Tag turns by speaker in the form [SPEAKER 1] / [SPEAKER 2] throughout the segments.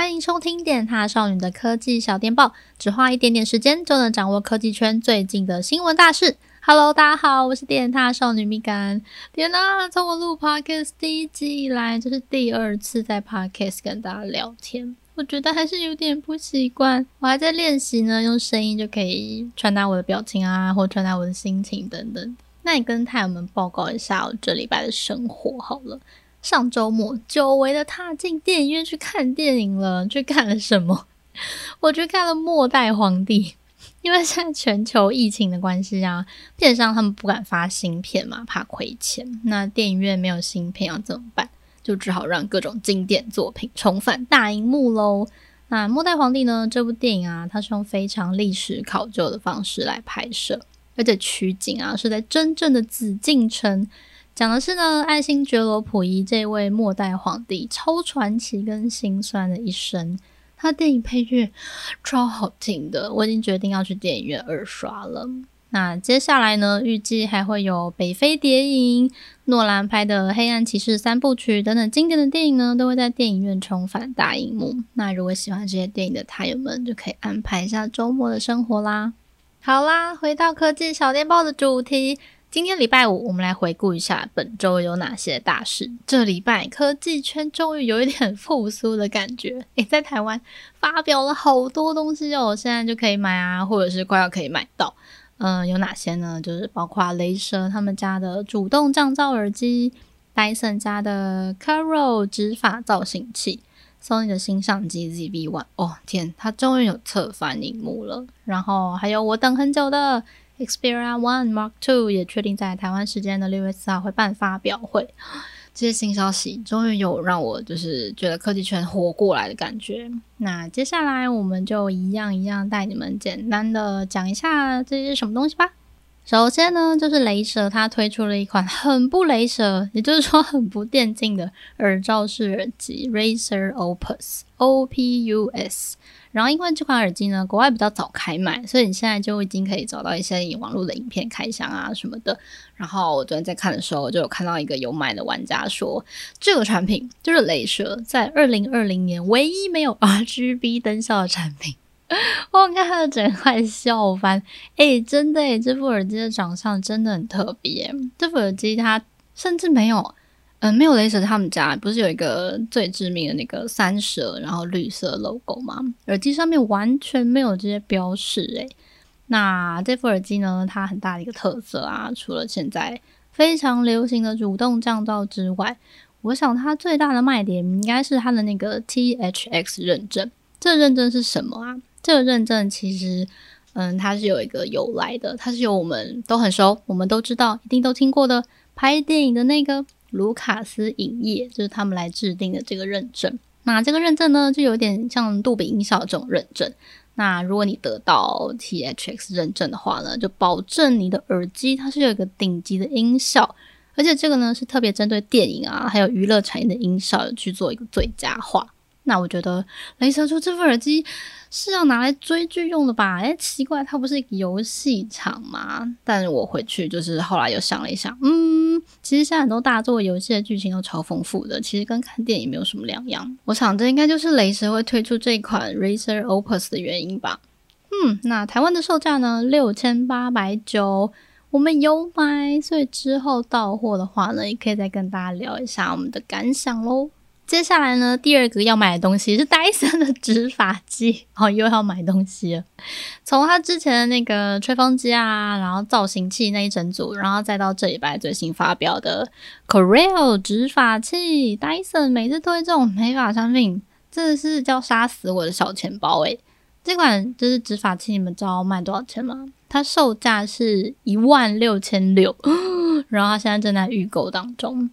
[SPEAKER 1] 欢迎收听电獭少女的科技小电报，只花一点点时间就能掌握科技圈最近的新闻大事。Hello，大家好，我是电獭少女米干。天哪，从我录 Podcast 第一季以来，这是第二次在 Podcast 跟大家聊天，我觉得还是有点不习惯。我还在练习呢，用声音就可以传达我的表情啊，或传达我的心情等等。那你跟太友们报告一下我这礼拜的生活好了。上周末，久违的踏进电影院去看电影了。去看了什么？我去看了《末代皇帝》。因为现在全球疫情的关系啊，片商他们不敢发新片嘛，怕亏钱。那电影院没有新片要怎么办？就只好让各种经典作品重返大荧幕喽。那《末代皇帝》呢？这部电影啊，它是用非常历史考究的方式来拍摄，而且取景啊是在真正的紫禁城。讲的是呢，爱新觉罗溥仪这位末代皇帝超传奇跟心酸的一生。他电影配乐超好听的，我已经决定要去电影院二刷了。那接下来呢，预计还会有北非谍影、诺兰拍的《黑暗骑士》三部曲等等经典的电影呢，都会在电影院重返大荧幕。那如果喜欢这些电影的太友们，就可以安排一下周末的生活啦。好啦，回到科技小电报的主题。今天礼拜五，我们来回顾一下本周有哪些大事。这礼拜科技圈终于有一点复苏的感觉，诶，在台湾发表了好多东西哦，现在就可以买啊，或者是快要可以买到。嗯，有哪些呢？就是包括雷蛇他们家的主动降噪耳机戴森家的 Curl 直发造型器，Sony 的新相机 ZV-1，哦天，它终于有侧翻荧幕了。然后还有我等很久的。Xperia One Mark Two 也确定在台湾时间的六月四号会办发表会，这些新消息终于有让我就是觉得科技圈活过来的感觉。那接下来我们就一样一样带你们简单的讲一下这些什么东西吧。首先呢，就是雷蛇它推出了一款很不雷蛇，也就是说很不电竞的耳罩式耳机 Razer Opus O P U S。然后因为这款耳机呢，国外比较早开卖，所以你现在就已经可以找到一些网络的影片开箱啊什么的。然后我昨天在看的时候，就有看到一个有买的玩家说，这个产品就是雷蛇在二零二零年唯一没有 RGB 灯效的产品。我看他的整块笑翻，诶，真的诶，这副耳机的长相真的很特别。这副耳机它甚至没有，嗯，没有雷蛇他们家不是有一个最知名的那个三蛇，然后绿色 logo 吗？耳机上面完全没有这些标识，诶。那这副耳机呢，它很大的一个特色啊，除了现在非常流行的主动降噪之外，我想它最大的卖点应该是它的那个 THX 认证。这个认证是什么啊？这个认证其实，嗯，它是有一个由来的，它是由我们都很熟，我们都知道，一定都听过的拍电影的那个卢卡斯影业，就是他们来制定的这个认证。那这个认证呢，就有点像杜比音效这种认证。那如果你得到 THX 认证的话呢，就保证你的耳机它是有一个顶级的音效，而且这个呢是特别针对电影啊，还有娱乐产业的音效去做一个最佳化。那我觉得雷蛇出这副耳机是要拿来追剧用的吧？哎，奇怪，它不是游戏场吗？但我回去就是后来又想了一想，嗯，其实现在很多大作游戏的剧情都超丰富的，其实跟看电影没有什么两样。我想这应该就是雷蛇会推出这款 Razer Opus 的原因吧。嗯，那台湾的售价呢，六千八百九，我们有买，所以之后到货的话呢，也可以再跟大家聊一下我们的感想喽。接下来呢，第二个要买的东西是戴森的直发机，哦，又要买东西了。从他之前的那个吹风机啊，然后造型器那一整组，然后再到这礼拜最新发表的 Corel 直发器，戴森每次推这种美发产品，真的是叫杀死我的小钱包诶。这款就是直发器，你们知道卖多少钱吗？它售价是一万六千六，然后它现在正在预购当中。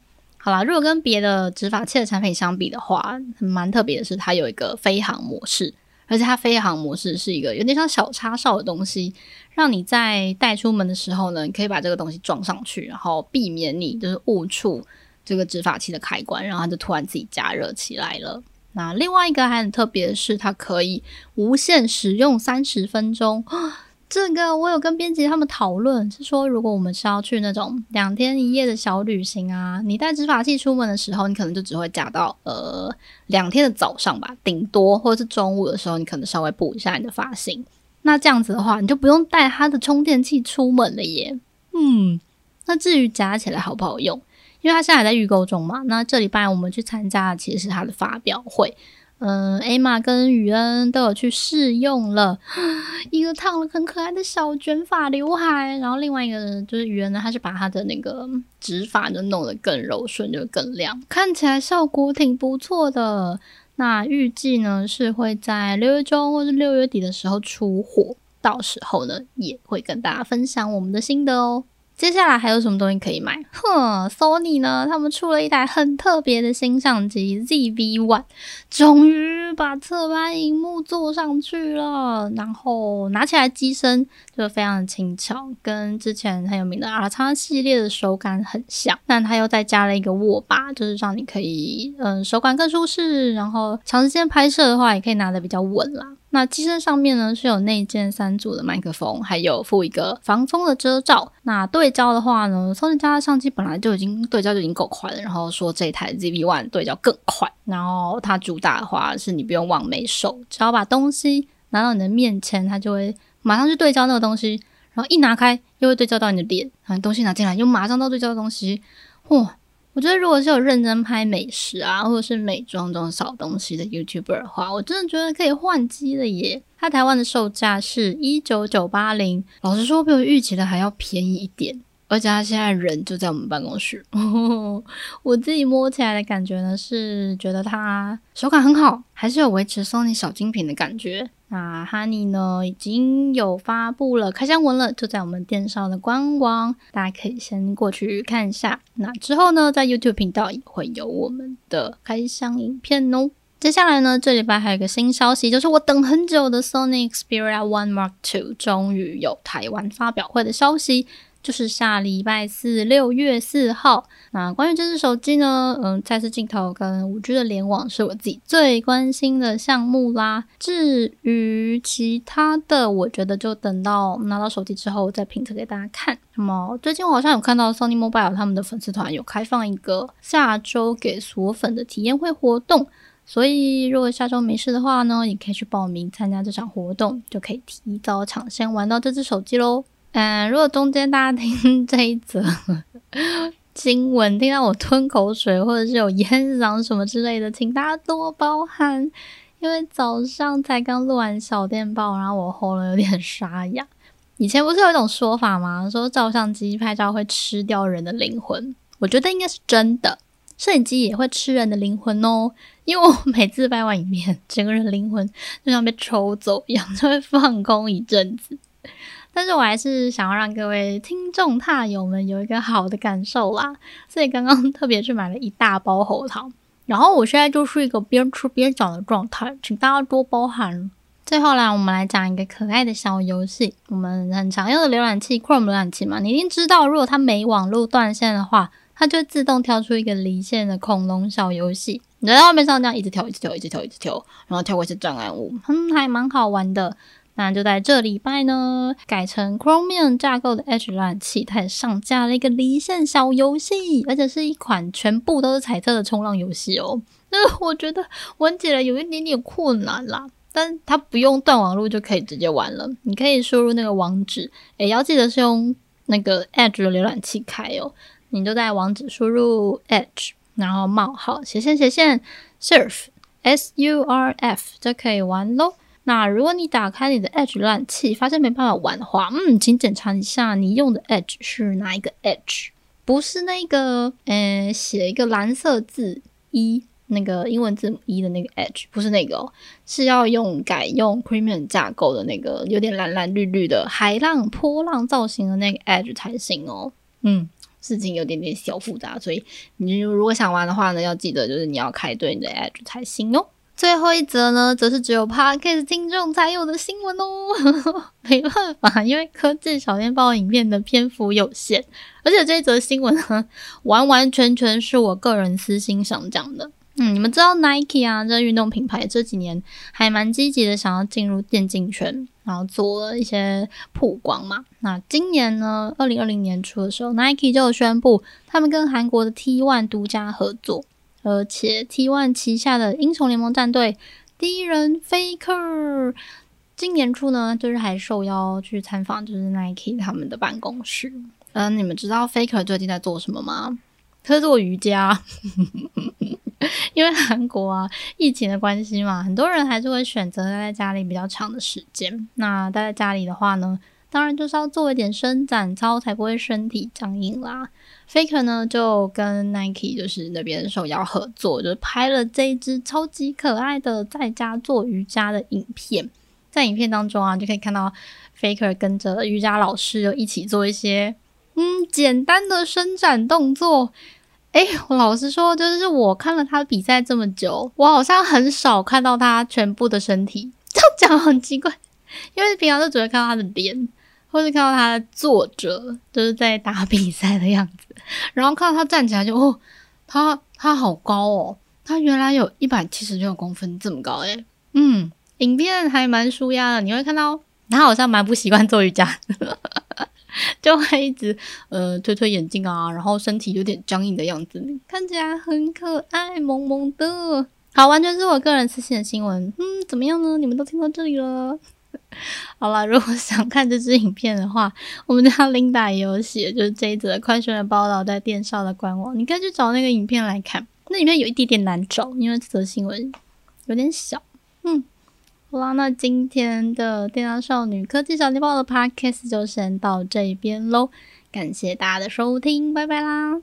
[SPEAKER 1] 好啦，如果跟别的直发器的产品相比的话，蛮特别的是它有一个飞航模式，而且它飞航模式是一个有点像小插哨的东西，让你在带出门的时候呢，你可以把这个东西装上去，然后避免你就是误触这个直发器的开关，然后它就突然自己加热起来了。那另外一个还很特别的是，它可以无限使用三十分钟。这个我有跟编辑他们讨论，是说如果我们是要去那种两天一夜的小旅行啊，你带直发器出门的时候，你可能就只会夹到呃两天的早上吧，顶多或者是中午的时候，你可能稍微补一下你的发型。那这样子的话，你就不用带它的充电器出门了耶。嗯，那至于夹起来好不好用，因为它现在还在预购中嘛。那这礼拜我们去参加的其实是它的发表会。嗯艾玛跟雨恩都有去试用了，一个烫了很可爱的小卷发刘海，然后另外一个就是雨恩呢，他是把他的那个直发就弄得更柔顺，就更亮，看起来效果挺不错的。那预计呢是会在六月中或是六月底的时候出货，到时候呢也会跟大家分享我们的心得哦。接下来还有什么东西可以买？哼，Sony 呢？他们出了一台很特别的新相机 ZV-1，终于把侧拍荧幕做上去了。然后拿起来机身就非常的轻巧，跟之前很有名的 R-X 系列的手感很像。但它又再加了一个握把，就是让你可以嗯手感更舒适，然后长时间拍摄的话也可以拿得比较稳啦。那机身上面呢是有内建三组的麦克风，还有附一个防风的遮罩。那对焦的话呢，Sony 家的相机本来就已经对焦就已经够快了，然后说这台 ZV One 对焦更快。然后它主打的话是你不用往没手，只要把东西拿到你的面前，它就会马上去对焦那个东西，然后一拿开又会对焦到你的脸，然后东西拿进来又马上到对焦的东西，嚯！我觉得，如果是有认真拍美食啊，或者是美妆这种小东西的 YouTuber 的话，我真的觉得可以换机了耶。它台湾的售价是一九九八零，老实说比我预期的还要便宜一点。而且他现在人就在我们办公室，我自己摸起来的感觉呢，是觉得它手感很好，还是有维持 Sony 小精品的感觉。那 Honey 呢，已经有发布了开箱文了，就在我们电商的官网，大家可以先过去看一下。那之后呢，在 YouTube 频道也会有我们的开箱影片哦。接下来呢，这礼拜还有一个新消息，就是我等很久的 Sony Xperia One Mark Two 终于有台湾发表会的消息。就是下礼拜四，六月四号。那关于这支手机呢，嗯，再次镜头跟五 G 的联网是我自己最关心的项目啦。至于其他的，我觉得就等到拿到手机之后再评测给大家看。那么最近我好像有看到 Sony Mobile 他们的粉丝团有开放一个下周给锁粉的体验会活动，所以如果下周没事的话呢，也可以去报名参加这场活动，就可以提早抢先玩到这支手机喽。嗯，如果中间大家听 这一则 新闻，听到我吞口水或者是有烟嗓什么之类的，请大家多包涵，因为早上才刚录完小电报，然后我喉咙有点沙哑。以前不是有一种说法吗？说照相机拍照会吃掉人的灵魂，我觉得应该是真的，摄影机也会吃人的灵魂哦。因为我每次拍完影片，整个人灵魂就像被抽走一样，就会放空一阵子。但是我还是想要让各位听众踏友们有一个好的感受啦，所以刚刚特别去买了一大包喉糖，然后我现在就是一个边吃边讲的状态，请大家多包涵。最后啦，我们来讲一个可爱的小游戏，我们很常用的浏览器 Chrome 浏览器嘛，你一定知道，如果它没网络断线的话，它就会自动跳出一个离线的恐龙小游戏，你在画面上这样一直跳，一直跳，一直跳，一直跳，然后跳过一些障碍物，嗯，还蛮好玩的。那就在这礼拜呢，改成 Chromium 架构的 Edge 浏览器，它也上架了一个离线小游戏，而且是一款全部都是彩色的冲浪游戏哦。那我觉得玩起来有一点点困难啦，但它不用断网络就可以直接玩了。你可以输入那个网址，也，要记得是用那个 Edge 的浏览器开哦。你就在网址输入 Edge，然后冒号斜线斜线 surf S U R F 就可以玩喽。那如果你打开你的 Edge 浏览器，发现没办法玩的话，嗯，请检查一下你用的 Edge 是哪一个 Edge，不是那个，呃，写一个蓝色字一，那个英文字母一的那个 Edge，不是那个哦，是要用改用 Chromium 架构的那个有点蓝蓝绿绿的海浪波浪造型的那个 Edge 才行哦。嗯，事情有点点小复杂，所以你如果想玩的话呢，要记得就是你要开对你的 Edge 才行哦。最后一则呢，则是只有 Podcast 听众才有的新闻哦。没办法，因为科技小电报影片的篇幅有限，而且这一则新闻呢，完完全全是我个人私心想讲的。嗯，你们知道 Nike 啊，这运动品牌这几年还蛮积极的，想要进入电竞圈，然后做一些曝光嘛。那今年呢，二零二零年初的时候，Nike 就宣布他们跟韩国的 T1 独家合作，而且 T1 旗下的英雄联盟战队第一人 Faker，今年初呢，就是还受邀去参访，就是 Nike 他们的办公室。嗯，你们知道 Faker 最近在做什么吗？他在做瑜伽。因为韩国啊，疫情的关系嘛，很多人还是会选择待在家里比较长的时间。那待在家里的话呢，当然就是要做一点伸展操，才不会身体僵硬啦。Faker 呢就跟 Nike 就是那边受邀合作，就拍了这一支超级可爱的在家做瑜伽的影片。在影片当中啊，就可以看到 Faker 跟着瑜伽老师就一起做一些嗯简单的伸展动作。哎，我老实说，就是我看了他的比赛这么久，我好像很少看到他全部的身体。这样讲很奇怪，因为平常都只会看到他的脸，或是看到他坐着，就是在打比赛的样子。然后看到他站起来就，哦，他他好高哦，他原来有一百七十六公分这么高诶。嗯，影片还蛮舒压的，你会看到他好像蛮不习惯做瑜伽。就会一直呃推推眼镜啊，然后身体有点僵硬的样子，看起来很可爱，萌萌的。好，完全是我个人私信的新闻。嗯，怎么样呢？你们都听到这里了。好了，如果想看这支影片的话，我们家 Linda 也有写，就是这一则快讯的报道在电商的官网，你可以去找那个影片来看。那影片有一点点难找，因为这则新闻有点小。嗯。好啦，那今天的电商少女科技小电报的 podcast 就先到这边喽，感谢大家的收听，拜拜啦！